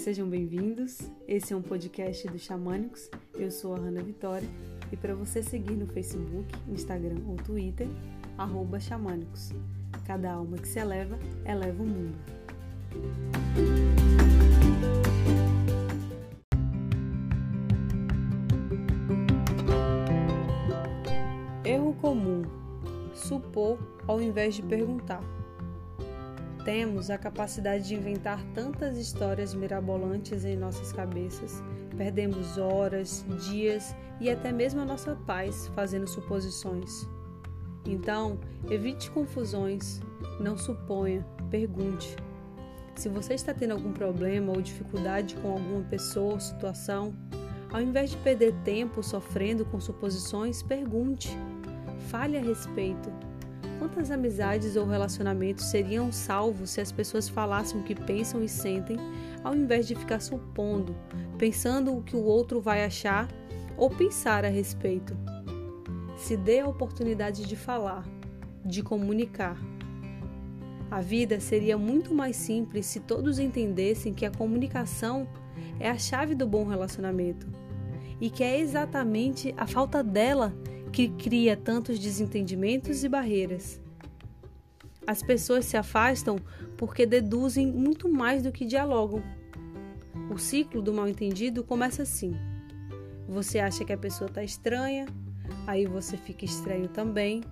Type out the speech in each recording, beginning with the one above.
Sejam bem-vindos. Esse é um podcast do Xamânicos. Eu sou a Hanna Vitória e para você seguir no Facebook, Instagram ou Twitter, Xamânicos. Cada alma que se eleva, eleva o mundo. Erro comum: supor ao invés de perguntar. Temos a capacidade de inventar tantas histórias mirabolantes em nossas cabeças. Perdemos horas, dias e até mesmo a nossa paz fazendo suposições. Então, evite confusões, não suponha, pergunte. Se você está tendo algum problema ou dificuldade com alguma pessoa ou situação, ao invés de perder tempo sofrendo com suposições, pergunte. Fale a respeito Quantas amizades ou relacionamentos seriam salvos se as pessoas falassem o que pensam e sentem, ao invés de ficar supondo, pensando o que o outro vai achar ou pensar a respeito? Se dê a oportunidade de falar, de comunicar. A vida seria muito mais simples se todos entendessem que a comunicação é a chave do bom relacionamento e que é exatamente a falta dela que cria tantos desentendimentos e barreiras. As pessoas se afastam porque deduzem muito mais do que dialogam. O ciclo do mal-entendido começa assim: você acha que a pessoa está estranha, aí você fica estranho também,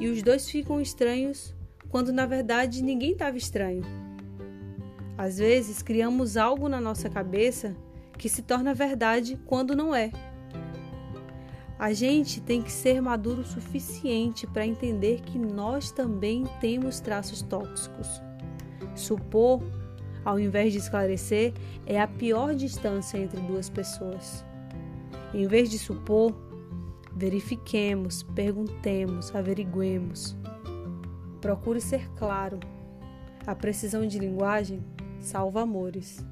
e os dois ficam estranhos quando na verdade ninguém estava estranho. Às vezes criamos algo na nossa cabeça que se torna verdade quando não é. A gente tem que ser maduro o suficiente para entender que nós também temos traços tóxicos. Supor, ao invés de esclarecer, é a pior distância entre duas pessoas. Em vez de supor, verifiquemos, perguntemos, averiguemos. Procure ser claro. A precisão de linguagem salva amores.